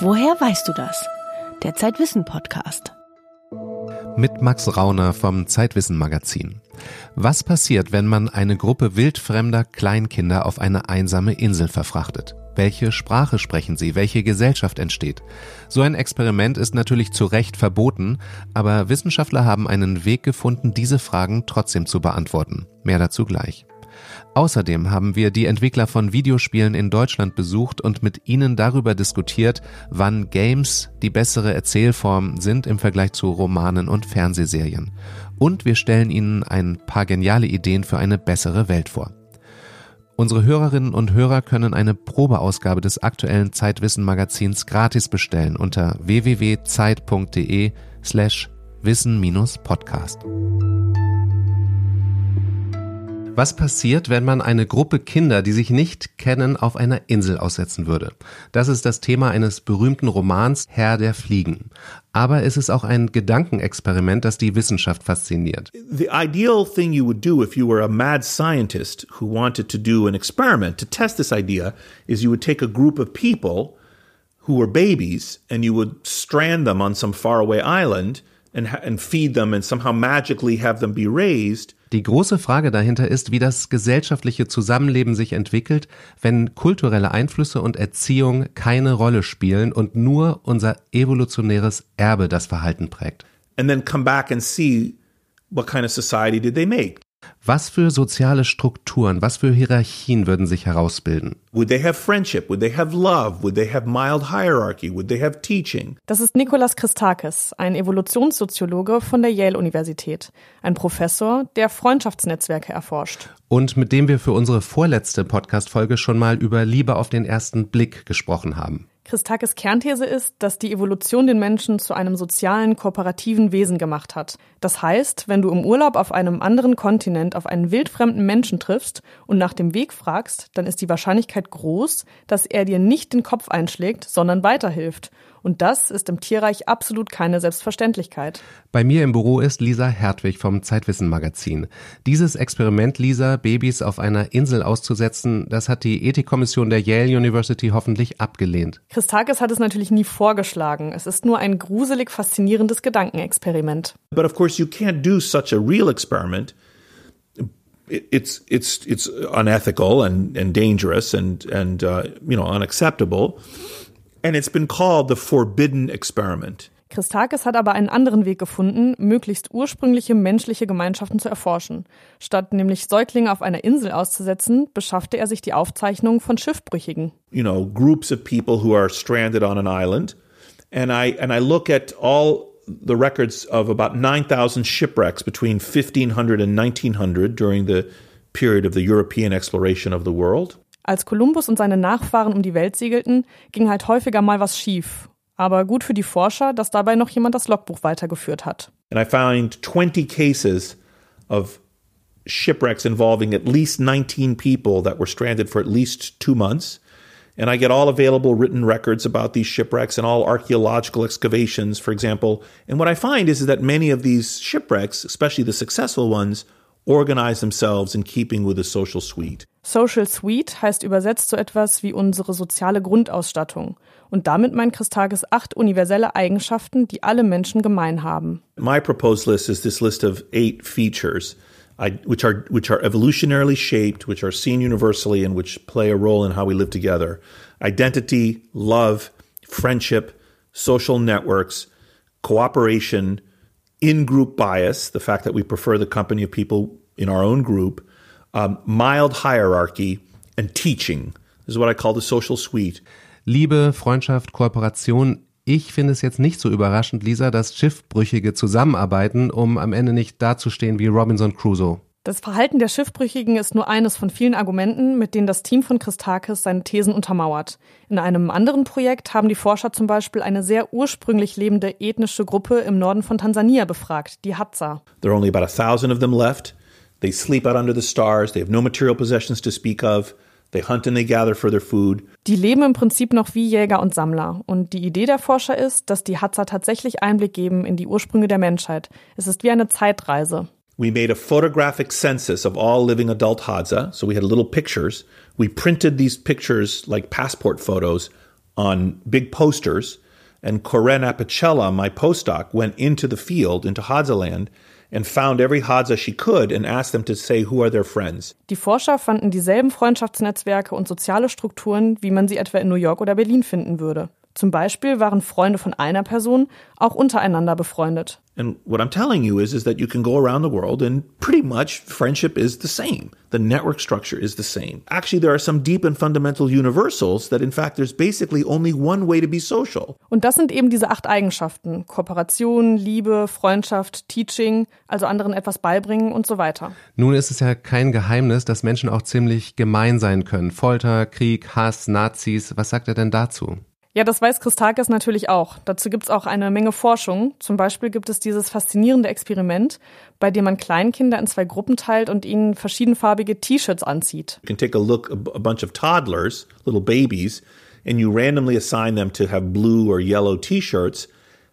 Woher weißt du das? Der Zeitwissen Podcast. Mit Max Rauner vom Zeitwissen Magazin. Was passiert, wenn man eine Gruppe wildfremder Kleinkinder auf eine einsame Insel verfrachtet? Welche Sprache sprechen sie? Welche Gesellschaft entsteht? So ein Experiment ist natürlich zu Recht verboten, aber Wissenschaftler haben einen Weg gefunden, diese Fragen trotzdem zu beantworten. Mehr dazu gleich. Außerdem haben wir die Entwickler von Videospielen in Deutschland besucht und mit ihnen darüber diskutiert, wann Games die bessere Erzählform sind im Vergleich zu Romanen und Fernsehserien. Und wir stellen ihnen ein paar geniale Ideen für eine bessere Welt vor. Unsere Hörerinnen und Hörer können eine Probeausgabe des aktuellen Zeitwissen Magazins gratis bestellen unter www.zeit.de slash wissen-podcast. Was passiert, wenn man eine Gruppe Kinder, die sich nicht kennen, auf einer Insel aussetzen würde? Das ist das Thema eines berühmten Romans Herr der Fliegen. Aber es ist auch ein Gedankenexperiment, das die Wissenschaft fasziniert. The ideal thing you would do if you were a mad scientist who wanted to do an experiment to test this idea is you would take a group of people who were babies and you would strand them on some faraway island and, and feed them and somehow magically have them be raised die große Frage dahinter ist, wie das gesellschaftliche Zusammenleben sich entwickelt, wenn kulturelle Einflüsse und Erziehung keine Rolle spielen und nur unser evolutionäres Erbe das Verhalten prägt. And then come back and see what kind of society did they make. Was für soziale Strukturen, was für Hierarchien würden sich herausbilden? Would they have friendship? Would they have love? Would they have mild hierarchy? Would they have teaching? Das ist Nikolas Christakis, ein Evolutionssoziologe von der Yale-Universität. Ein Professor, der Freundschaftsnetzwerke erforscht. Und mit dem wir für unsere vorletzte Podcast-Folge schon mal über Liebe auf den ersten Blick gesprochen haben. Christakis Kernthese ist, dass die Evolution den Menschen zu einem sozialen, kooperativen Wesen gemacht hat. Das heißt, wenn du im Urlaub auf einem anderen Kontinent auf einen wildfremden Menschen triffst und nach dem Weg fragst, dann ist die Wahrscheinlichkeit groß, dass er dir nicht den Kopf einschlägt, sondern weiterhilft. Und das ist im Tierreich absolut keine Selbstverständlichkeit. Bei mir im Büro ist Lisa Hertwig vom Zeitwissen Magazin. Dieses Experiment, Lisa, Babys auf einer Insel auszusetzen, das hat die Ethikkommission der Yale University hoffentlich abgelehnt. Christakis hat es natürlich nie vorgeschlagen. Es ist nur ein gruselig faszinierendes Gedankenexperiment. But of course you can't do such a real experiment it's it's it's unethical and and dangerous and and uh, you know unacceptable. And it's been called the forbidden experiment. Christakis hat aber einen anderen Weg gefunden, möglichst ursprüngliche menschliche Gemeinschaften zu erforschen. Statt nämlich Säuglinge auf einer Insel auszusetzen, beschaffte er sich die Aufzeichnungen von Schiffbrüchigen. You know, groups of people who are stranded on an island. And I, and I look at all the records of about 9,000 shipwrecks between 1500 and 1900 during the period of the European exploration of the world. Als Kolumbus und seine Nachfahren um die Welt segelten, ging halt häufiger mal was schief. Aber gut für die Forscher, dass dabei noch jemand das Logbuch weitergeführt hat. And I found 20 cases of shipwrecks involving at least 19 people that were stranded for at least two months. And I get all available written records about these shipwrecks and all archaeological excavations, for example. And what I find is, is that many of these shipwrecks, especially the successful ones, organize themselves in keeping with a social suite. Social Suite heißt übersetzt so etwas wie unsere soziale Grundausstattung. Und damit meint Christakis acht universelle Eigenschaften, die alle Menschen gemein haben. My proposed list is this list of eight features. I, which are which are evolutionarily shaped, which are seen universally, and which play a role in how we live together. Identity, love, friendship, social networks, cooperation, in-group bias, the fact that we prefer the company of people in our own group, um, mild hierarchy, and teaching. This is what I call the social suite. Liebe, Freundschaft, Kooperation. Ich finde es jetzt nicht so überraschend, Lisa, dass Schiffbrüchige zusammenarbeiten, um am Ende nicht dazustehen wie Robinson Crusoe. Das Verhalten der Schiffbrüchigen ist nur eines von vielen Argumenten, mit denen das Team von Christakis seine Thesen untermauert. In einem anderen Projekt haben die Forscher zum Beispiel eine sehr ursprünglich lebende ethnische Gruppe im Norden von Tansania befragt, die Hadza. There are only about a thousand of them left. They sleep out under the stars. They have no material possessions to speak of. They hunt and they gather for their food. Die leben im Prinzip noch wie Jäger und Sammler. Und die Idee der Forscher ist, dass die Hadza tatsächlich Einblick geben in die Ursprünge der Menschheit. Es ist wie eine Zeitreise. We made a photographic census of all living adult Hadza. So we had little pictures. We printed these pictures like passport photos on big posters. And Corinne Apicella, my postdoc, went into the field, into Hadzaland, and found every Hadza she could and asked them to say who are their friends. Die Forscher fanden dieselben Freundschaftsnetzwerke und soziale Strukturen, wie man sie etwa in New York oder Berlin finden würde. Zum Beispiel waren Freunde von einer Person auch untereinander befreundet. And what I'm telling you is, is that you can go around the world and pretty much friendship is the same. The network structure is the same. Actually, there are some deep and fundamental universals that in fact there's basically only one way to be social. Und das sind eben diese acht Eigenschaften. Kooperation, Liebe, Freundschaft, Teaching, also anderen etwas beibringen und so weiter. Nun ist es ja kein Geheimnis, dass Menschen auch ziemlich gemein sein können. Folter, Krieg, Hass, Nazis. Was sagt er denn dazu? Ja, das weiß Christakis natürlich auch. Dazu gibt es auch eine Menge Forschung. Zum Beispiel gibt es dieses faszinierende Experiment, bei dem man Kleinkinder in zwei Gruppen teilt und ihnen verschiedenfarbige T-Shirts anzieht. You can take a look a bunch of toddlers, little babies, and you randomly assign them to have blue or yellow T-shirts.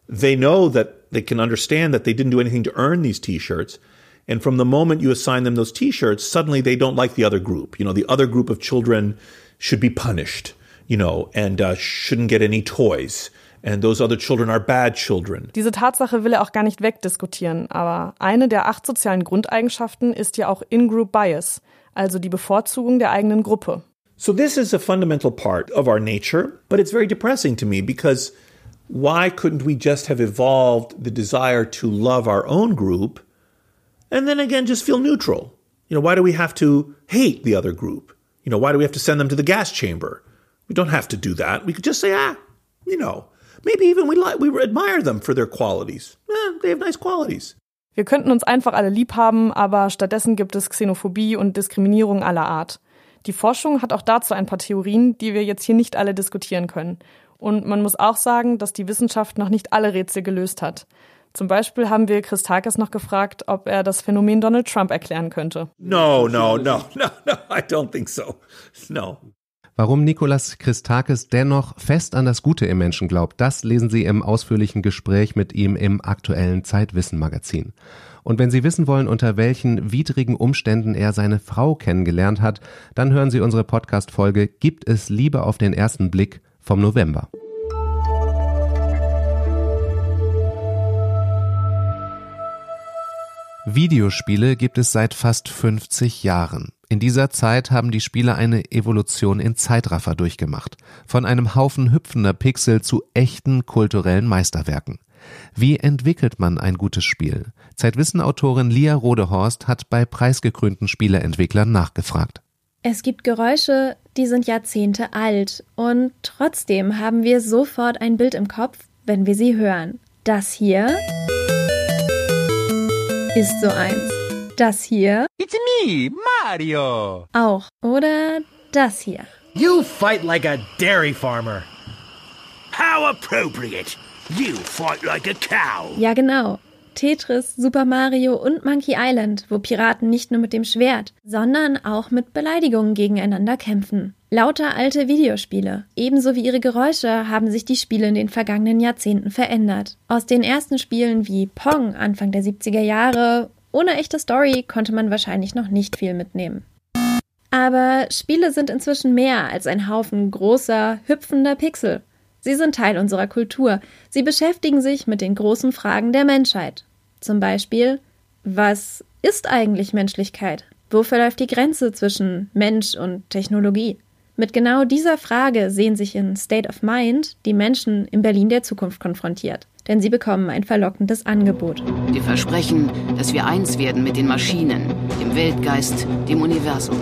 They know that they can understand that they didn't do anything to earn these T-shirts. And from the moment you assign them those T-shirts, suddenly they don't like the other group. You know, the other group of children should be punished. You know, and uh, shouldn't get any toys. And those other children are bad children. Diese Tatsache will er auch gar nicht wegdiskutieren, aber eine der acht sozialen Grundeigenschaften ist ja auch In-Group Bias, also die Bevorzugung der eigenen Gruppe. So this is a fundamental part of our nature, but it's very depressing to me because why couldn't we just have evolved the desire to love our own group and then again just feel neutral? You know, why do we have to hate the other group? You know, why do we have to send them to the gas chamber? We don't have to do that. We could just say, ah, you know, maybe even we like we admire them for their qualities. Eh, they have nice qualities. Wir könnten uns einfach alle lieb haben, aber stattdessen gibt es Xenophobie und Diskriminierung aller Art. Die Forschung hat auch dazu ein paar Theorien, die wir jetzt hier nicht alle diskutieren können. Und man muss auch sagen, dass die Wissenschaft noch nicht alle Rätsel gelöst hat. Zum Beispiel haben wir Christakis noch gefragt, ob er das Phänomen Donald Trump erklären könnte. No, no, no, no, no, I don't think so. No. Warum Nikolas Christakis dennoch fest an das Gute im Menschen glaubt, das lesen Sie im ausführlichen Gespräch mit ihm im aktuellen Zeitwissen Magazin. Und wenn Sie wissen wollen, unter welchen widrigen Umständen er seine Frau kennengelernt hat, dann hören Sie unsere Podcast-Folge Gibt es Liebe auf den ersten Blick vom November. Videospiele gibt es seit fast 50 Jahren. In dieser Zeit haben die Spieler eine Evolution in Zeitraffer durchgemacht. Von einem Haufen hüpfender Pixel zu echten kulturellen Meisterwerken. Wie entwickelt man ein gutes Spiel? Zeitwissen-Autorin Lia Rodehorst hat bei preisgekrönten Spieleentwicklern nachgefragt. Es gibt Geräusche, die sind Jahrzehnte alt und trotzdem haben wir sofort ein Bild im Kopf, wenn wir sie hören. Das hier ist so eins. Das hier. It's me, Mario. Auch. Oder das hier. You fight like a dairy farmer. How appropriate. You fight like a cow. Ja, genau. Tetris, Super Mario und Monkey Island, wo Piraten nicht nur mit dem Schwert, sondern auch mit Beleidigungen gegeneinander kämpfen. Lauter alte Videospiele. Ebenso wie ihre Geräusche haben sich die Spiele in den vergangenen Jahrzehnten verändert. Aus den ersten Spielen wie Pong Anfang der 70er Jahre ohne echte Story konnte man wahrscheinlich noch nicht viel mitnehmen. Aber Spiele sind inzwischen mehr als ein Haufen großer, hüpfender Pixel. Sie sind Teil unserer Kultur. Sie beschäftigen sich mit den großen Fragen der Menschheit. Zum Beispiel, was ist eigentlich Menschlichkeit? Wo verläuft die Grenze zwischen Mensch und Technologie? Mit genau dieser Frage sehen sich in State of Mind die Menschen in Berlin der Zukunft konfrontiert denn sie bekommen ein verlockendes Angebot. Wir versprechen, dass wir eins werden mit den Maschinen, dem Weltgeist, dem Universum.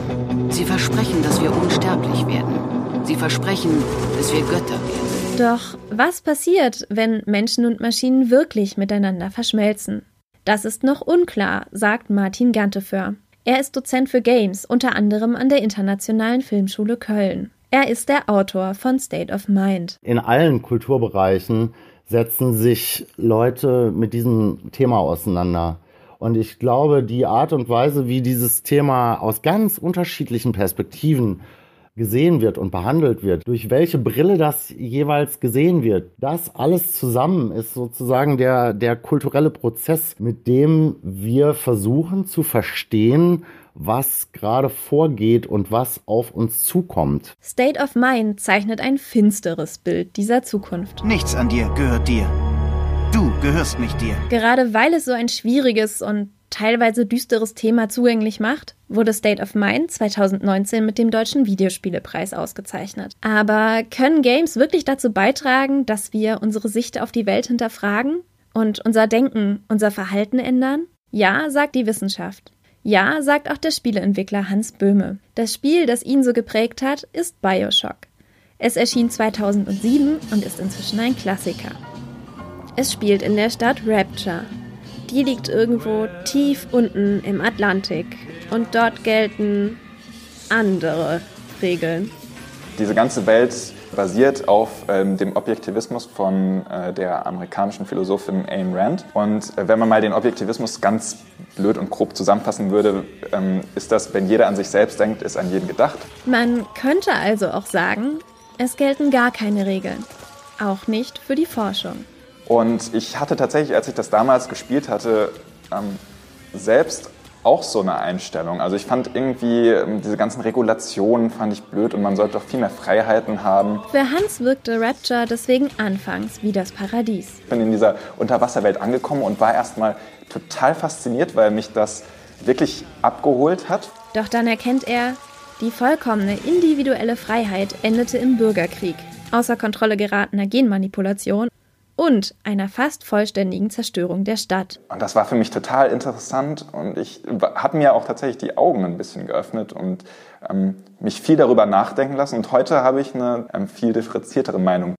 Sie versprechen, dass wir unsterblich werden. Sie versprechen, dass wir Götter werden. Doch was passiert, wenn Menschen und Maschinen wirklich miteinander verschmelzen? Das ist noch unklar, sagt Martin Ganteföhr. Er ist Dozent für Games, unter anderem an der Internationalen Filmschule Köln. Er ist der Autor von State of Mind. In allen Kulturbereichen setzen sich Leute mit diesem Thema auseinander. Und ich glaube, die Art und Weise, wie dieses Thema aus ganz unterschiedlichen Perspektiven gesehen wird und behandelt wird, durch welche Brille das jeweils gesehen wird, das alles zusammen ist sozusagen der, der kulturelle Prozess, mit dem wir versuchen zu verstehen, was gerade vorgeht und was auf uns zukommt. State of Mind zeichnet ein finsteres Bild dieser Zukunft. Nichts an dir gehört dir. Du gehörst nicht dir. Gerade weil es so ein schwieriges und teilweise düsteres Thema zugänglich macht, wurde State of Mind 2019 mit dem Deutschen Videospielepreis ausgezeichnet. Aber können Games wirklich dazu beitragen, dass wir unsere Sicht auf die Welt hinterfragen und unser Denken, unser Verhalten ändern? Ja, sagt die Wissenschaft. Ja, sagt auch der Spieleentwickler Hans Böhme. Das Spiel, das ihn so geprägt hat, ist Bioshock. Es erschien 2007 und ist inzwischen ein Klassiker. Es spielt in der Stadt Rapture. Die liegt irgendwo tief unten im Atlantik und dort gelten andere Regeln. Diese ganze Welt basiert auf ähm, dem Objektivismus von äh, der amerikanischen Philosophin Ayn Rand. Und äh, wenn man mal den Objektivismus ganz blöd und grob zusammenfassen würde, ähm, ist das, wenn jeder an sich selbst denkt, ist an jeden gedacht. Man könnte also auch sagen, es gelten gar keine Regeln. Auch nicht für die Forschung. Und ich hatte tatsächlich, als ich das damals gespielt hatte, ähm, selbst auch so eine Einstellung. Also ich fand irgendwie ähm, diese ganzen Regulationen fand ich blöd und man sollte doch viel mehr Freiheiten haben. Für Hans wirkte Rapture deswegen anfangs wie das Paradies. Ich bin in dieser Unterwasserwelt angekommen und war erstmal total fasziniert, weil mich das wirklich abgeholt hat. Doch dann erkennt er, die vollkommene individuelle Freiheit endete im Bürgerkrieg, außer Kontrolle geratener Genmanipulation und einer fast vollständigen Zerstörung der Stadt. Und das war für mich total interessant und ich habe mir auch tatsächlich die Augen ein bisschen geöffnet und ähm, mich viel darüber nachdenken lassen und heute habe ich eine ähm, viel differenziertere Meinung.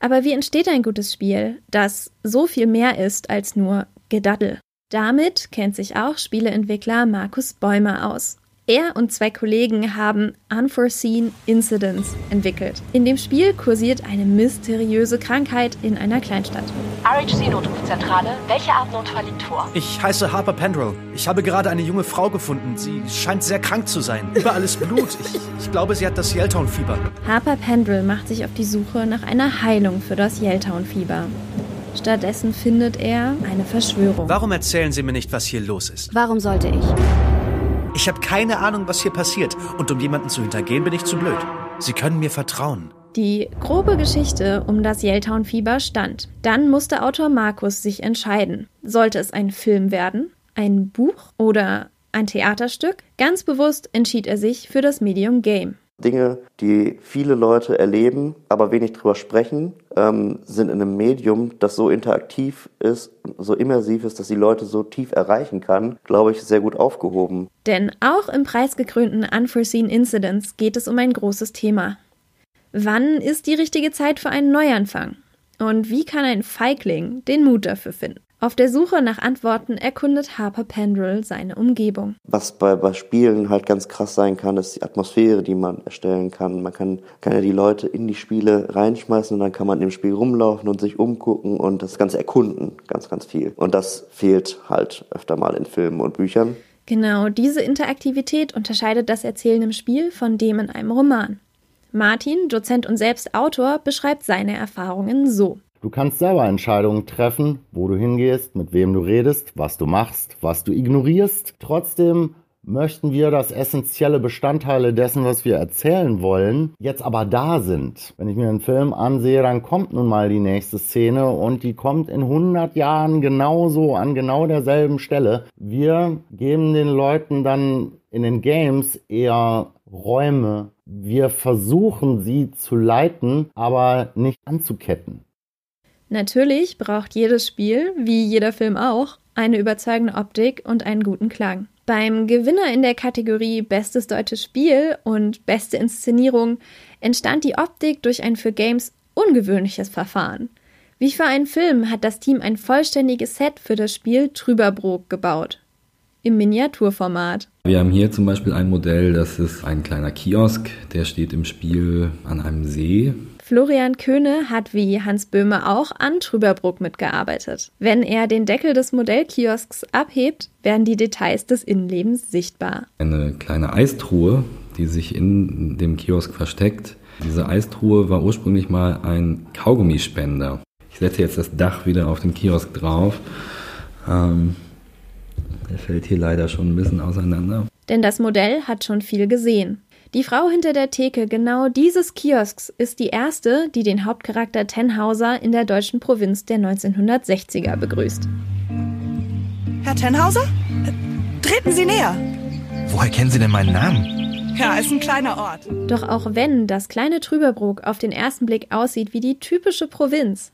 Aber wie entsteht ein gutes Spiel, das so viel mehr ist als nur Gedaddel? Damit kennt sich auch Spieleentwickler Markus Bäumer aus. Er und zwei Kollegen haben Unforeseen Incidents entwickelt. In dem Spiel kursiert eine mysteriöse Krankheit in einer Kleinstadt. RHC-Notrufzentrale, welche Art Notfall liegt vor? Ich heiße Harper Pendrell. Ich habe gerade eine junge Frau gefunden. Sie scheint sehr krank zu sein. Überall ist Blut. Ich, ich glaube, sie hat das Yelltown-Fieber. Harper Pendrell macht sich auf die Suche nach einer Heilung für das Yelltown-Fieber. Stattdessen findet er eine Verschwörung. Warum erzählen Sie mir nicht, was hier los ist? Warum sollte ich? Ich habe keine Ahnung, was hier passiert. Und um jemanden zu hintergehen, bin ich zu blöd. Sie können mir vertrauen. Die grobe Geschichte um das Yelltown-Fieber stand. Dann musste Autor Markus sich entscheiden. Sollte es ein Film werden, ein Buch oder ein Theaterstück? Ganz bewusst entschied er sich für das Medium Game. Dinge, die viele Leute erleben, aber wenig drüber sprechen, ähm, sind in einem Medium, das so interaktiv ist, so immersiv ist, dass die Leute so tief erreichen kann, glaube ich, sehr gut aufgehoben. Denn auch im preisgekrönten Unforeseen Incidents geht es um ein großes Thema. Wann ist die richtige Zeit für einen Neuanfang? Und wie kann ein Feigling den Mut dafür finden? Auf der Suche nach Antworten erkundet Harper Pendrell seine Umgebung. Was bei, bei Spielen halt ganz krass sein kann, ist die Atmosphäre, die man erstellen kann. Man kann, kann ja die Leute in die Spiele reinschmeißen und dann kann man im Spiel rumlaufen und sich umgucken und das Ganze erkunden, ganz, ganz viel. Und das fehlt halt öfter mal in Filmen und Büchern. Genau, diese Interaktivität unterscheidet das Erzählen im Spiel von dem in einem Roman. Martin, Dozent und selbst Autor, beschreibt seine Erfahrungen so. Du kannst selber Entscheidungen treffen, wo du hingehst, mit wem du redest, was du machst, was du ignorierst. Trotzdem möchten wir, dass essentielle Bestandteile dessen, was wir erzählen wollen, jetzt aber da sind. Wenn ich mir einen Film ansehe, dann kommt nun mal die nächste Szene und die kommt in 100 Jahren genauso an genau derselben Stelle. Wir geben den Leuten dann in den Games eher Räume. Wir versuchen sie zu leiten, aber nicht anzuketten. Natürlich braucht jedes Spiel, wie jeder Film auch, eine überzeugende Optik und einen guten Klang. Beim Gewinner in der Kategorie Bestes deutsches Spiel und Beste Inszenierung entstand die Optik durch ein für Games ungewöhnliches Verfahren. Wie für einen Film hat das Team ein vollständiges Set für das Spiel Trüberbrook gebaut. Im Miniaturformat. Wir haben hier zum Beispiel ein Modell, das ist ein kleiner Kiosk, der steht im Spiel an einem See. Florian Köhne hat wie Hans Böhme auch an Trüberbruck mitgearbeitet. Wenn er den Deckel des Modellkiosks abhebt, werden die Details des Innenlebens sichtbar. Eine kleine Eistruhe, die sich in dem Kiosk versteckt. Diese Eistruhe war ursprünglich mal ein Kaugummispender. Ich setze jetzt das Dach wieder auf den Kiosk drauf. Ähm, der fällt hier leider schon ein bisschen auseinander. Denn das Modell hat schon viel gesehen. Die Frau hinter der Theke genau dieses Kiosks ist die erste, die den Hauptcharakter Tenhauser in der deutschen Provinz der 1960er begrüßt. Herr Tenhauser? Treten Sie näher. Woher kennen Sie denn meinen Namen? Ja, ist ein kleiner Ort. Doch auch wenn das kleine Trüberbrook auf den ersten Blick aussieht wie die typische Provinz,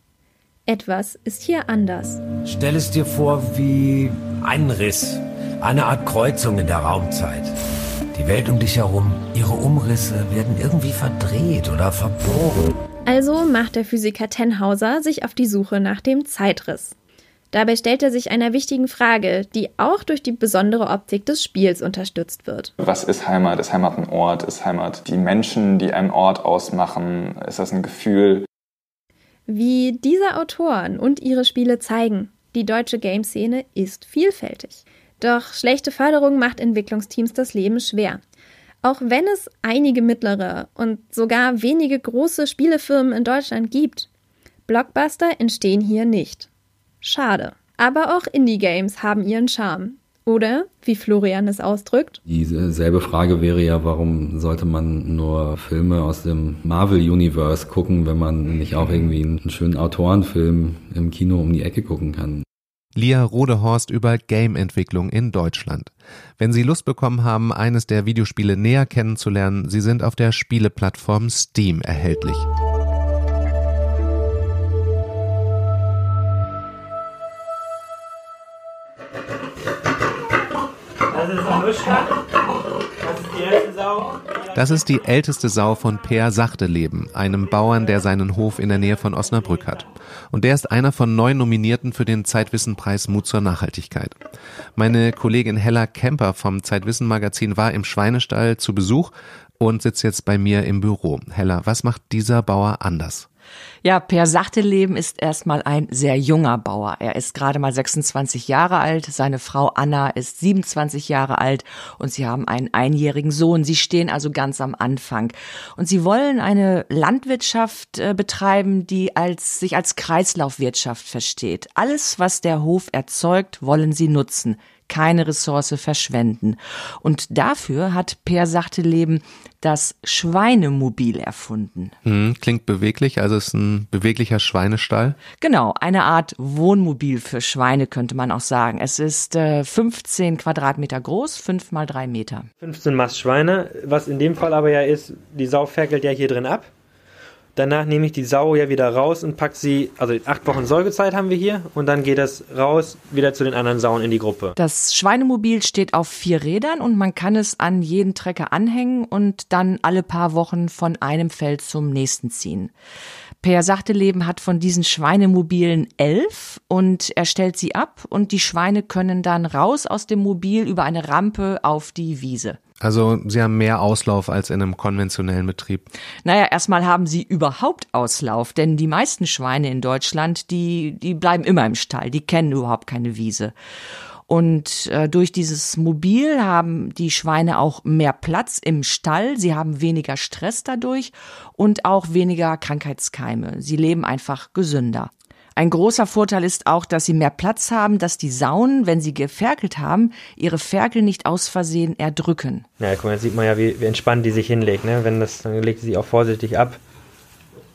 etwas ist hier anders. Stell es dir vor wie ein Riss, eine Art Kreuzung in der Raumzeit. Die Welt um dich herum, ihre Umrisse werden irgendwie verdreht oder verbogen. Also macht der Physiker Tenhauser sich auf die Suche nach dem Zeitriss. Dabei stellt er sich einer wichtigen Frage, die auch durch die besondere Optik des Spiels unterstützt wird. Was ist Heimat? Ist Heimat ein Ort? Ist Heimat die Menschen, die einen Ort ausmachen? Ist das ein Gefühl? Wie diese Autoren und ihre Spiele zeigen, die deutsche Gameszene ist vielfältig. Doch schlechte Förderung macht Entwicklungsteams das Leben schwer. Auch wenn es einige mittlere und sogar wenige große Spielefirmen in Deutschland gibt, Blockbuster entstehen hier nicht. Schade. Aber auch Indie-Games haben ihren Charme. Oder, wie Florian es ausdrückt, Dieselbe Frage wäre ja, warum sollte man nur Filme aus dem Marvel-Universe gucken, wenn man nicht auch irgendwie einen schönen Autorenfilm im Kino um die Ecke gucken kann? Lia Rodehorst über Game-Entwicklung in Deutschland. Wenn Sie Lust bekommen haben, eines der Videospiele näher kennenzulernen, sie sind auf der Spieleplattform Steam erhältlich. Das ist Anuschka. Das ist die älteste Sau von Per Sachteleben, einem Bauern, der seinen Hof in der Nähe von Osnabrück hat. Und der ist einer von neun Nominierten für den Zeitwissenpreis Mut zur Nachhaltigkeit. Meine Kollegin Hella Kemper vom Zeitwissen Magazin war im Schweinestall zu Besuch und sitzt jetzt bei mir im Büro. Hella, was macht dieser Bauer anders? Ja, Per Sachteleben ist erstmal ein sehr junger Bauer. Er ist gerade mal 26 Jahre alt, seine Frau Anna ist 27 Jahre alt und sie haben einen einjährigen Sohn. Sie stehen also ganz am Anfang. Und sie wollen eine Landwirtschaft äh, betreiben, die als, sich als Kreislaufwirtschaft versteht. Alles, was der Hof erzeugt, wollen sie nutzen keine Ressource verschwenden. Und dafür hat Per Sachteleben das Schweinemobil erfunden. Hm, klingt beweglich, also es ist ein beweglicher Schweinestall. Genau, eine Art Wohnmobil für Schweine könnte man auch sagen. Es ist äh, 15 Quadratmeter groß, 5 mal 3 Meter. 15 Mast Schweine, was in dem Fall aber ja ist, die Sau ferkelt ja hier drin ab. Danach nehme ich die Sau ja wieder raus und pack sie, also acht Wochen Säugezeit haben wir hier und dann geht das raus wieder zu den anderen Sauen in die Gruppe. Das Schweinemobil steht auf vier Rädern und man kann es an jeden Trecker anhängen und dann alle paar Wochen von einem Feld zum nächsten ziehen. Per Sachteleben hat von diesen Schweinemobilen elf und er stellt sie ab und die Schweine können dann raus aus dem Mobil über eine Rampe auf die Wiese. Also sie haben mehr Auslauf als in einem konventionellen Betrieb. Naja, erstmal haben sie überhaupt Auslauf, denn die meisten Schweine in Deutschland, die, die bleiben immer im Stall, die kennen überhaupt keine Wiese. Und äh, durch dieses Mobil haben die Schweine auch mehr Platz im Stall, sie haben weniger Stress dadurch und auch weniger Krankheitskeime. Sie leben einfach gesünder. Ein großer Vorteil ist auch, dass sie mehr Platz haben, dass die Sauen, wenn sie geferkelt haben, ihre Ferkel nicht aus Versehen erdrücken. Ja, guck mal, jetzt sieht man ja, wie, wie entspannt die sich hinlegt. Ne? Wenn das, dann legt sie auch vorsichtig ab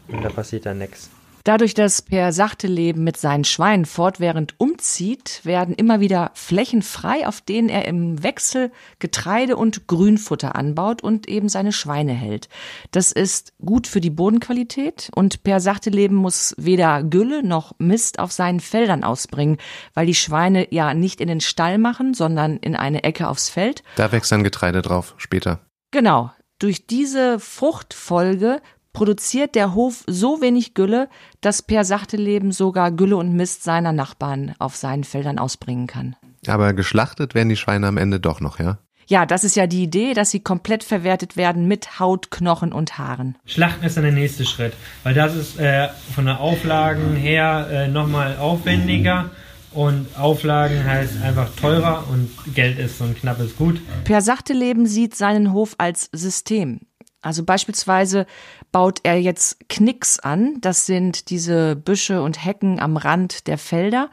und da passiert dann nichts. Dadurch, dass Per Sachteleben mit seinen Schweinen fortwährend umzieht, werden immer wieder Flächen frei, auf denen er im Wechsel Getreide und Grünfutter anbaut und eben seine Schweine hält. Das ist gut für die Bodenqualität und Per Sachteleben muss weder Gülle noch Mist auf seinen Feldern ausbringen, weil die Schweine ja nicht in den Stall machen, sondern in eine Ecke aufs Feld. Da wächst dann Getreide drauf später. Genau. Durch diese Fruchtfolge produziert der Hof so wenig Gülle, dass Per Sachteleben sogar Gülle und Mist seiner Nachbarn auf seinen Feldern ausbringen kann. Aber geschlachtet werden die Schweine am Ende doch noch, ja? Ja, das ist ja die Idee, dass sie komplett verwertet werden mit Haut, Knochen und Haaren. Schlachten ist dann der nächste Schritt, weil das ist äh, von der Auflagen her äh, nochmal aufwendiger. Und Auflagen heißt einfach teurer und Geld ist so ein knappes Gut. Per Sachteleben sieht seinen Hof als System. Also beispielsweise baut er jetzt Knicks an. Das sind diese Büsche und Hecken am Rand der Felder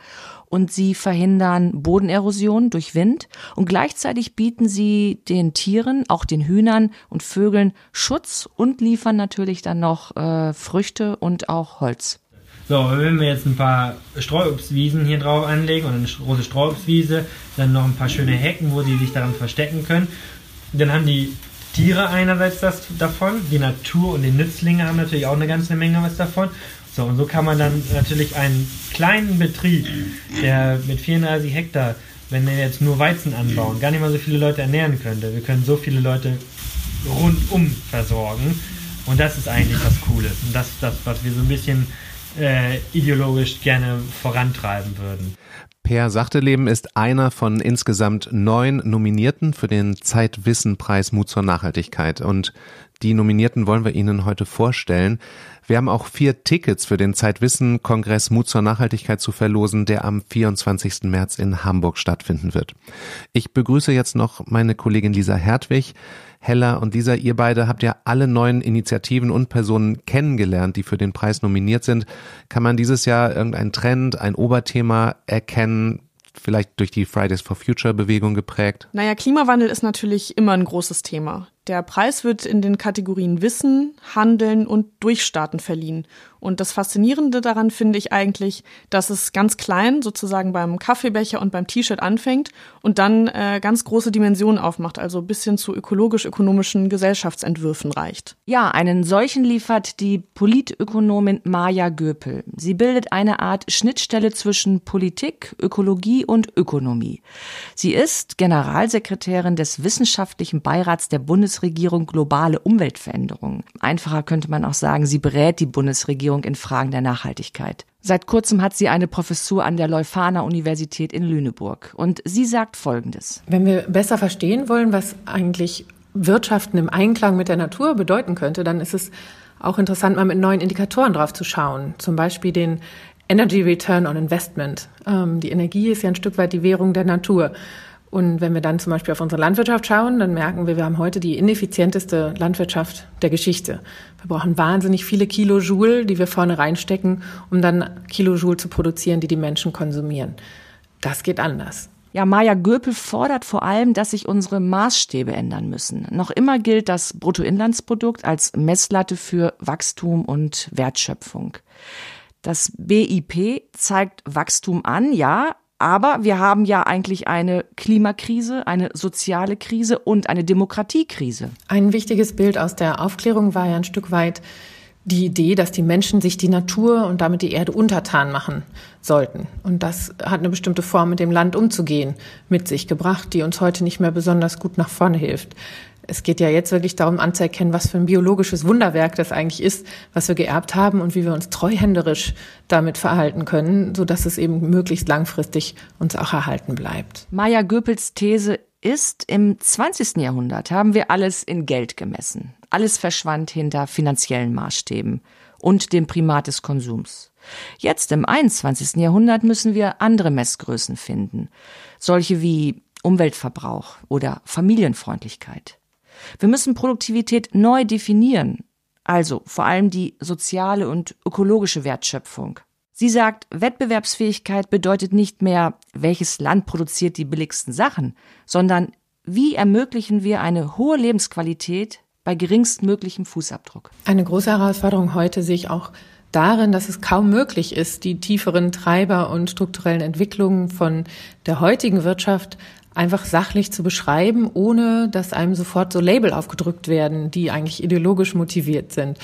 und sie verhindern Bodenerosion durch Wind und gleichzeitig bieten sie den Tieren, auch den Hühnern und Vögeln Schutz und liefern natürlich dann noch äh, Früchte und auch Holz. So, wenn wir jetzt ein paar Streuobstwiesen hier drauf anlegen und eine große Streuobstwiese, dann noch ein paar schöne Hecken, wo sie sich daran verstecken können, dann haben die Tiere einerseits das davon, die Natur und die Nützlinge haben natürlich auch eine ganze Menge was davon. So, und so kann man dann natürlich einen kleinen Betrieb, der mit 34 Hektar, wenn wir jetzt nur Weizen anbauen, gar nicht mal so viele Leute ernähren könnte. Wir können so viele Leute rundum versorgen. Und das ist eigentlich was Cooles. Und das ist das, was wir so ein bisschen äh, ideologisch gerne vorantreiben würden. Per Sachteleben ist einer von insgesamt neun Nominierten für den Zeitwissenpreis Mut zur Nachhaltigkeit. Und die Nominierten wollen wir Ihnen heute vorstellen. Wir haben auch vier Tickets für den Zeitwissen-Kongress Mut zur Nachhaltigkeit zu verlosen, der am 24. März in Hamburg stattfinden wird. Ich begrüße jetzt noch meine Kollegin Lisa Hertwig. Hella und Lisa, ihr beide habt ja alle neuen Initiativen und Personen kennengelernt, die für den Preis nominiert sind. Kann man dieses Jahr irgendeinen Trend, ein Oberthema erkennen? vielleicht durch die Fridays for Future Bewegung geprägt? Naja, Klimawandel ist natürlich immer ein großes Thema. Der Preis wird in den Kategorien Wissen, Handeln und Durchstarten verliehen. Und das Faszinierende daran finde ich eigentlich, dass es ganz klein sozusagen beim Kaffeebecher und beim T-Shirt anfängt und dann äh, ganz große Dimensionen aufmacht, also bis hin zu ökologisch-ökonomischen Gesellschaftsentwürfen reicht. Ja, einen solchen liefert die Politökonomin Maja Göpel. Sie bildet eine Art Schnittstelle zwischen Politik, Ökologie und Ökonomie. Sie ist Generalsekretärin des Wissenschaftlichen Beirats der Bundesregierung Globale Umweltveränderung. Einfacher könnte man auch sagen, sie berät die Bundesregierung Regierung in Fragen der Nachhaltigkeit. Seit kurzem hat sie eine Professur an der Leuphana Universität in Lüneburg. Und sie sagt Folgendes. Wenn wir besser verstehen wollen, was eigentlich Wirtschaften im Einklang mit der Natur bedeuten könnte, dann ist es auch interessant, mal mit neuen Indikatoren drauf zu schauen. Zum Beispiel den Energy Return on Investment. Ähm, die Energie ist ja ein Stück weit die Währung der Natur. Und wenn wir dann zum Beispiel auf unsere Landwirtschaft schauen, dann merken wir, wir haben heute die ineffizienteste Landwirtschaft der Geschichte. Wir brauchen wahnsinnig viele Kilojoule, die wir vorne reinstecken, um dann Kilojoule zu produzieren, die die Menschen konsumieren. Das geht anders. Ja, Maja Göpel fordert vor allem, dass sich unsere Maßstäbe ändern müssen. Noch immer gilt das Bruttoinlandsprodukt als Messlatte für Wachstum und Wertschöpfung. Das BIP zeigt Wachstum an, ja, aber wir haben ja eigentlich eine Klimakrise, eine soziale Krise und eine Demokratiekrise. Ein wichtiges Bild aus der Aufklärung war ja ein Stück weit die Idee, dass die Menschen sich die Natur und damit die Erde untertan machen sollten. Und das hat eine bestimmte Form, mit dem Land umzugehen, mit sich gebracht, die uns heute nicht mehr besonders gut nach vorne hilft es geht ja jetzt wirklich darum anzuerkennen, was für ein biologisches Wunderwerk das eigentlich ist, was wir geerbt haben und wie wir uns treuhänderisch damit verhalten können, so dass es eben möglichst langfristig uns auch erhalten bleibt. Maya Göpels These ist, im 20. Jahrhundert haben wir alles in Geld gemessen. Alles verschwand hinter finanziellen Maßstäben und dem Primat des Konsums. Jetzt im 21. Jahrhundert müssen wir andere Messgrößen finden. Solche wie Umweltverbrauch oder Familienfreundlichkeit. Wir müssen Produktivität neu definieren, also vor allem die soziale und ökologische Wertschöpfung. Sie sagt, Wettbewerbsfähigkeit bedeutet nicht mehr, welches Land produziert die billigsten Sachen, sondern wie ermöglichen wir eine hohe Lebensqualität bei geringstmöglichem Fußabdruck. Eine große Herausforderung heute sehe ich auch darin, dass es kaum möglich ist, die tieferen Treiber und strukturellen Entwicklungen von der heutigen Wirtschaft einfach sachlich zu beschreiben, ohne dass einem sofort so Label aufgedrückt werden, die eigentlich ideologisch motiviert sind.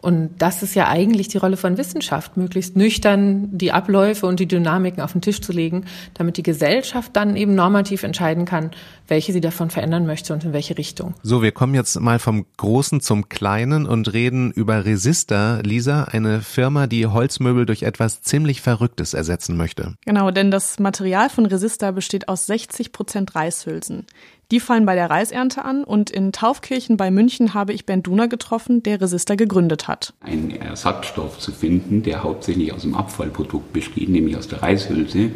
Und das ist ja eigentlich die Rolle von Wissenschaft, möglichst nüchtern die Abläufe und die Dynamiken auf den Tisch zu legen, damit die Gesellschaft dann eben normativ entscheiden kann, welche sie davon verändern möchte und in welche Richtung. So, wir kommen jetzt mal vom Großen zum Kleinen und reden über Resista. Lisa, eine Firma, die Holzmöbel durch etwas ziemlich Verrücktes ersetzen möchte. Genau, denn das Material von Resista besteht aus 60 Prozent Reishülsen. Die fallen bei der Reisernte an und in Taufkirchen bei München habe ich Ben Duna getroffen, der Resista gegründet hat. Einen Ersatzstoff zu finden, der hauptsächlich aus dem Abfallprodukt besteht, nämlich aus der Reishülse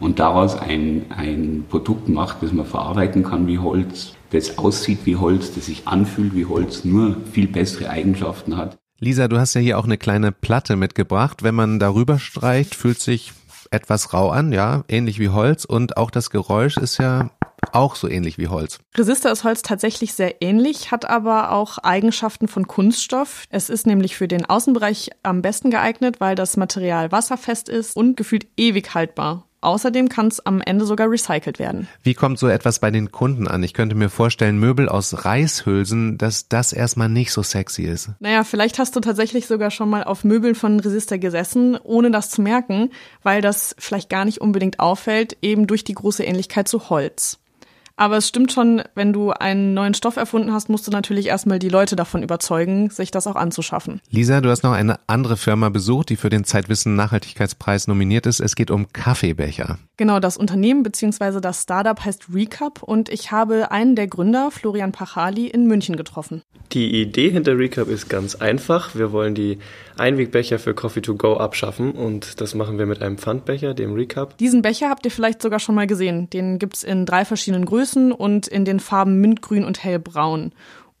und daraus ein, ein Produkt macht, das man verarbeiten kann wie Holz. das aussieht wie Holz, das sich anfühlt wie Holz, nur viel bessere Eigenschaften hat. Lisa, du hast ja hier auch eine kleine Platte mitgebracht. Wenn man darüber streicht, fühlt sich etwas rau an, ja, ähnlich wie Holz und auch das Geräusch ist ja auch so ähnlich wie Holz. Resistor ist Holz tatsächlich sehr ähnlich, hat aber auch Eigenschaften von Kunststoff. Es ist nämlich für den Außenbereich am besten geeignet, weil das Material wasserfest ist und gefühlt ewig haltbar. Außerdem kann es am Ende sogar recycelt werden. Wie kommt so etwas bei den Kunden an? Ich könnte mir vorstellen, Möbel aus Reishülsen, dass das erstmal nicht so sexy ist. Naja, vielleicht hast du tatsächlich sogar schon mal auf Möbeln von Resistor gesessen, ohne das zu merken, weil das vielleicht gar nicht unbedingt auffällt, eben durch die große Ähnlichkeit zu Holz. Aber es stimmt schon, wenn du einen neuen Stoff erfunden hast, musst du natürlich erstmal die Leute davon überzeugen, sich das auch anzuschaffen. Lisa, du hast noch eine andere Firma besucht, die für den Zeitwissen Nachhaltigkeitspreis nominiert ist. Es geht um Kaffeebecher. Genau, das Unternehmen bzw. das Startup heißt Recap und ich habe einen der Gründer, Florian Pachali, in München getroffen. Die Idee hinter Recap ist ganz einfach. Wir wollen die Einwegbecher für Coffee to Go abschaffen und das machen wir mit einem Pfandbecher, dem Recap. Diesen Becher habt ihr vielleicht sogar schon mal gesehen. Den gibt's in drei verschiedenen Größen und in den Farben Mintgrün und Hellbraun.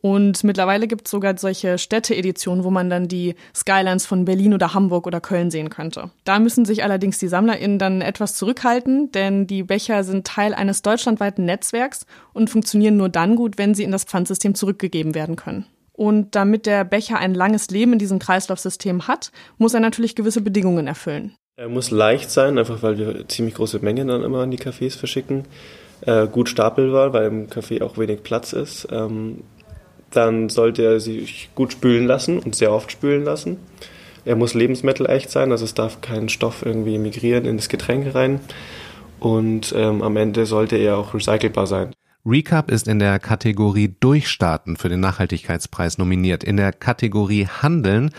Und mittlerweile gibt es sogar solche Städte-Editionen, wo man dann die Skylines von Berlin oder Hamburg oder Köln sehen könnte. Da müssen sich allerdings die SammlerInnen dann etwas zurückhalten, denn die Becher sind Teil eines deutschlandweiten Netzwerks und funktionieren nur dann gut, wenn sie in das Pfandsystem zurückgegeben werden können. Und damit der Becher ein langes Leben in diesem Kreislaufsystem hat, muss er natürlich gewisse Bedingungen erfüllen. Er muss leicht sein, einfach weil wir ziemlich große Mengen dann immer an die Cafés verschicken. Äh, gut stapelbar, weil im Café auch wenig Platz ist. Ähm, dann sollte er sich gut spülen lassen und sehr oft spülen lassen. Er muss lebensmittelecht sein, also es darf kein Stoff irgendwie migrieren in das Getränk rein. Und ähm, am Ende sollte er auch recycelbar sein. Recap ist in der Kategorie Durchstarten für den Nachhaltigkeitspreis nominiert. In der Kategorie Handeln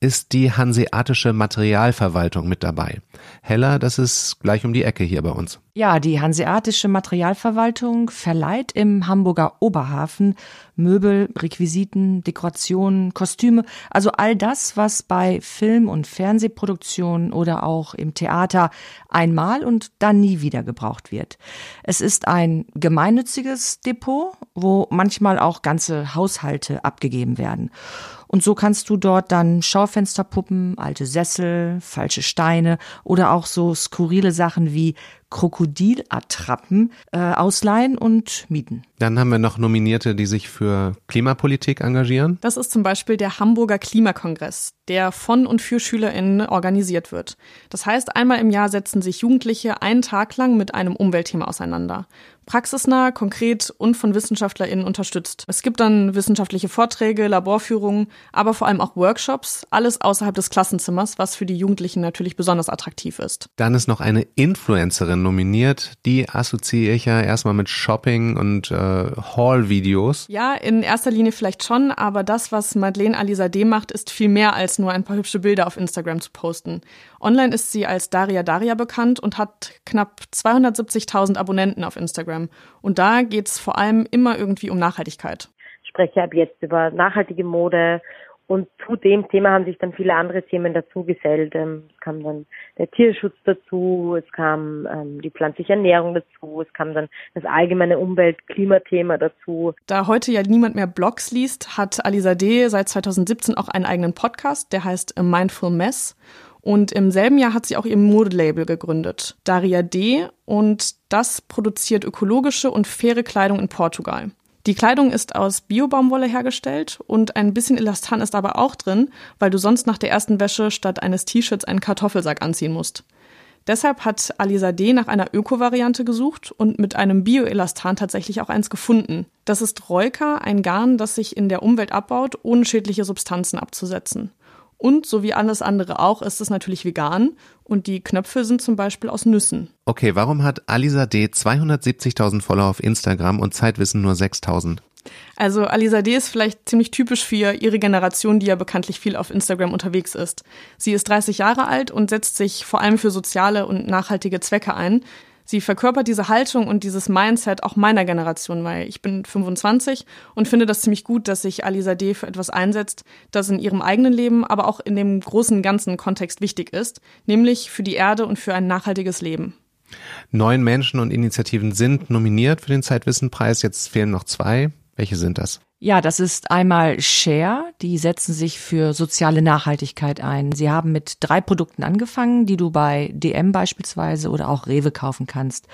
ist die Hanseatische Materialverwaltung mit dabei. Hella, das ist gleich um die Ecke hier bei uns. Ja, die Hanseatische Materialverwaltung verleiht im Hamburger Oberhafen Möbel, Requisiten, Dekorationen, Kostüme, also all das, was bei Film- und Fernsehproduktionen oder auch im Theater einmal und dann nie wieder gebraucht wird. Es ist ein gemeinnütziges Depot, wo manchmal auch ganze Haushalte abgegeben werden. Und so kannst du dort dann Schaufensterpuppen, alte Sessel, falsche Steine oder auch so skurrile Sachen wie Krokodilattrappen äh, ausleihen und mieten. Dann haben wir noch Nominierte, die sich für Klimapolitik engagieren. Das ist zum Beispiel der Hamburger Klimakongress, der von und für SchülerInnen organisiert wird. Das heißt, einmal im Jahr setzen sich Jugendliche einen Tag lang mit einem Umweltthema auseinander praxisnah, konkret und von WissenschaftlerInnen unterstützt. Es gibt dann wissenschaftliche Vorträge, Laborführungen, aber vor allem auch Workshops, alles außerhalb des Klassenzimmers, was für die Jugendlichen natürlich besonders attraktiv ist. Dann ist noch eine Influencerin nominiert, die assoziiere ich ja erstmal mit Shopping und äh, Haul-Videos. Ja, in erster Linie vielleicht schon, aber das, was Madeleine Alizadeh macht, ist viel mehr als nur ein paar hübsche Bilder auf Instagram zu posten. Online ist sie als Daria Daria bekannt und hat knapp 270.000 Abonnenten auf Instagram. Und da geht es vor allem immer irgendwie um Nachhaltigkeit. Ich spreche ab jetzt über nachhaltige Mode und zu dem Thema haben sich dann viele andere Themen dazu gesellt. Ähm, es kam dann der Tierschutz dazu, es kam ähm, die pflanzliche Ernährung dazu, es kam dann das allgemeine Umwelt-Klimathema dazu. Da heute ja niemand mehr Blogs liest, hat Alisa D. seit 2017 auch einen eigenen Podcast, der heißt A Mindful Mess. Und im selben Jahr hat sie auch ihr Modelabel gegründet, Daria D. Und das produziert ökologische und faire Kleidung in Portugal. Die Kleidung ist aus Biobaumwolle hergestellt und ein bisschen Elastan ist aber auch drin, weil du sonst nach der ersten Wäsche statt eines T-Shirts einen Kartoffelsack anziehen musst. Deshalb hat Alisa D. nach einer Öko-Variante gesucht und mit einem Bioelastan tatsächlich auch eins gefunden. Das ist Reuka, ein Garn, das sich in der Umwelt abbaut, ohne schädliche Substanzen abzusetzen. Und so wie alles andere auch ist es natürlich vegan und die Knöpfe sind zum Beispiel aus Nüssen. Okay, warum hat Alisa D 270.000 Follower auf Instagram und Zeitwissen nur 6.000? Also Alisa D ist vielleicht ziemlich typisch für ihre Generation, die ja bekanntlich viel auf Instagram unterwegs ist. Sie ist 30 Jahre alt und setzt sich vor allem für soziale und nachhaltige Zwecke ein. Sie verkörpert diese Haltung und dieses Mindset auch meiner Generation, weil ich bin 25 und finde das ziemlich gut, dass sich Alisa D. für etwas einsetzt, das in ihrem eigenen Leben, aber auch in dem großen ganzen Kontext wichtig ist, nämlich für die Erde und für ein nachhaltiges Leben. Neun Menschen und Initiativen sind nominiert für den Zeitwissenpreis. Jetzt fehlen noch zwei. Welche sind das? Ja, das ist einmal Share, die setzen sich für soziale Nachhaltigkeit ein. Sie haben mit drei Produkten angefangen, die du bei DM beispielsweise oder auch Rewe kaufen kannst.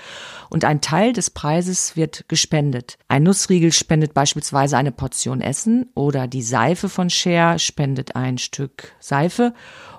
Und ein Teil des Preises wird gespendet. Ein Nussriegel spendet beispielsweise eine Portion Essen oder die Seife von Share spendet ein Stück Seife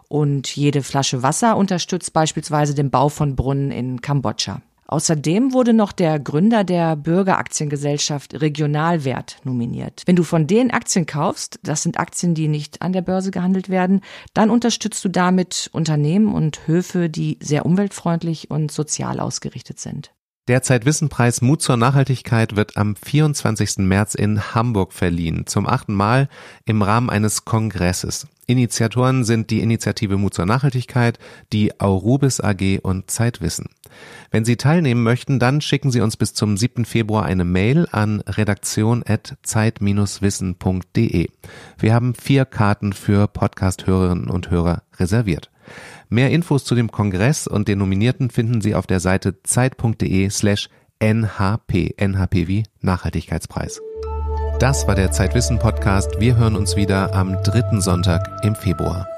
und jede Flasche Wasser unterstützt beispielsweise den Bau von Brunnen in Kambodscha. Außerdem wurde noch der Gründer der Bürgeraktiengesellschaft Regionalwert nominiert. Wenn du von den Aktien kaufst, das sind Aktien, die nicht an der Börse gehandelt werden, dann unterstützt du damit Unternehmen und Höfe, die sehr umweltfreundlich und sozial ausgerichtet sind. Der Zeitwissenpreis Mut zur Nachhaltigkeit wird am 24. März in Hamburg verliehen, zum achten Mal im Rahmen eines Kongresses. Initiatoren sind die Initiative Mut zur Nachhaltigkeit, die Aurubis AG und Zeitwissen. Wenn Sie teilnehmen möchten, dann schicken Sie uns bis zum 7. Februar eine Mail an redaktion.zeit-wissen.de. Wir haben vier Karten für Podcast-Hörerinnen und Hörer reserviert. Mehr Infos zu dem Kongress und den Nominierten finden Sie auf der Seite zeit.de slash NHP, NHP wie Nachhaltigkeitspreis. Das war der Zeitwissen Podcast. Wir hören uns wieder am dritten Sonntag im Februar.